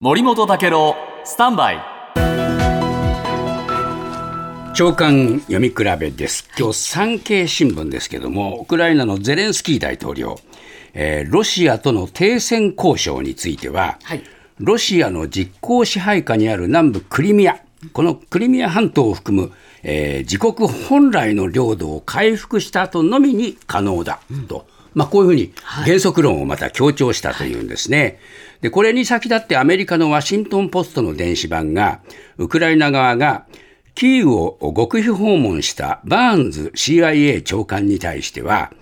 森本武郎スタンバイ。長官読み比べです。今日産経新聞ですけどもウクライナのゼレンスキー大統領、えーロシアとの停戦交渉については、はい。ロシアの実効支配下にある南部クリミアこのクリミア半島を含む、えー自国本来の領土を回復した後のみに可能だと、まあ、こういうふうに原則論をまた強調したというんですね。でこれに先立ってアメリカのワシントン・ポストの電子版がウクライナ側がキーウを極秘訪問したバーンズ CIA 長官に対しては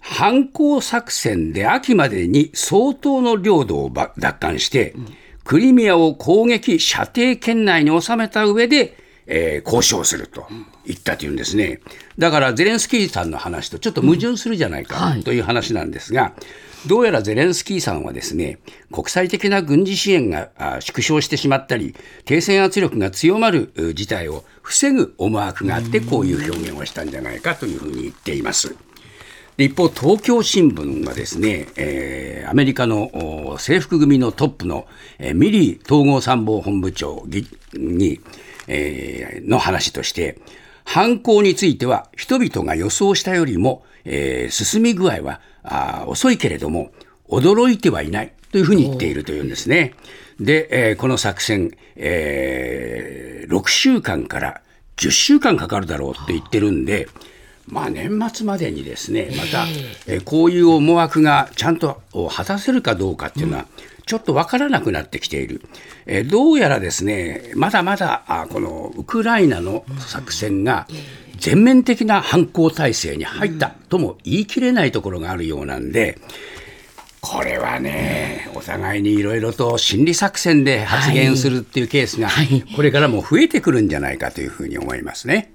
反攻作戦で秋までに相当の領土をば奪還して、クリミアを攻撃射程圏内に収めた上で、えー交渉すると言ったというんですね。だからゼレンスキーさんの話とちょっと矛盾するじゃないかはいという話なんですが、どうやらゼレンスキーさんはですね、国際的な軍事支援があ縮小してしまったり、停戦圧力が強まるう事態を防ぐ思惑があって、こういう表現をしたんじゃないかというふうに言っています。一方、東京新聞はですね、えーアメリカの制服組のトップの、えーミリー統合参謀本部長に、えーの話として、犯行については人々が予想したよりも、えー進み具合はあ遅いけれども、驚いてはいないというふうに言っているというんですね。で、えーこの作戦、えー6週間から10週間かかるだろうって言ってるんで、まあ年末までにですね、また、えーこういう思惑がちゃんと果たせるかどうかっていうのは、ちょっとわからなくなってきている。えーどうやらですね、まだまだあこのウクライナの作戦が全面的な反攻態勢に入ったとも言い切れないところがあるようなんで、これはね、お互いにいろいろと心理作戦で発言するっていうケースがはい、これからも増えてくるんじゃないかというふうに思いますね。